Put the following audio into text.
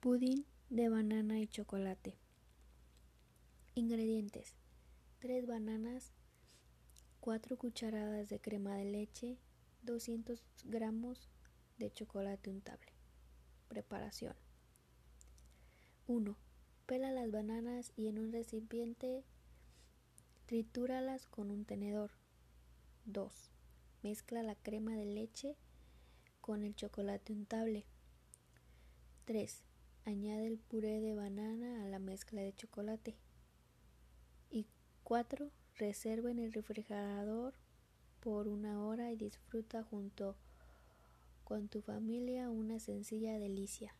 Pudín de banana y chocolate. Ingredientes: 3 bananas, 4 cucharadas de crema de leche, 200 gramos de chocolate untable. Preparación. 1. Pela las bananas y en un recipiente tritúralas con un tenedor. 2. Mezcla la crema de leche con el chocolate untable. 3. Añade el puré de banana a la mezcla de chocolate. Y 4. Reserva en el refrigerador por una hora y disfruta junto con tu familia una sencilla delicia.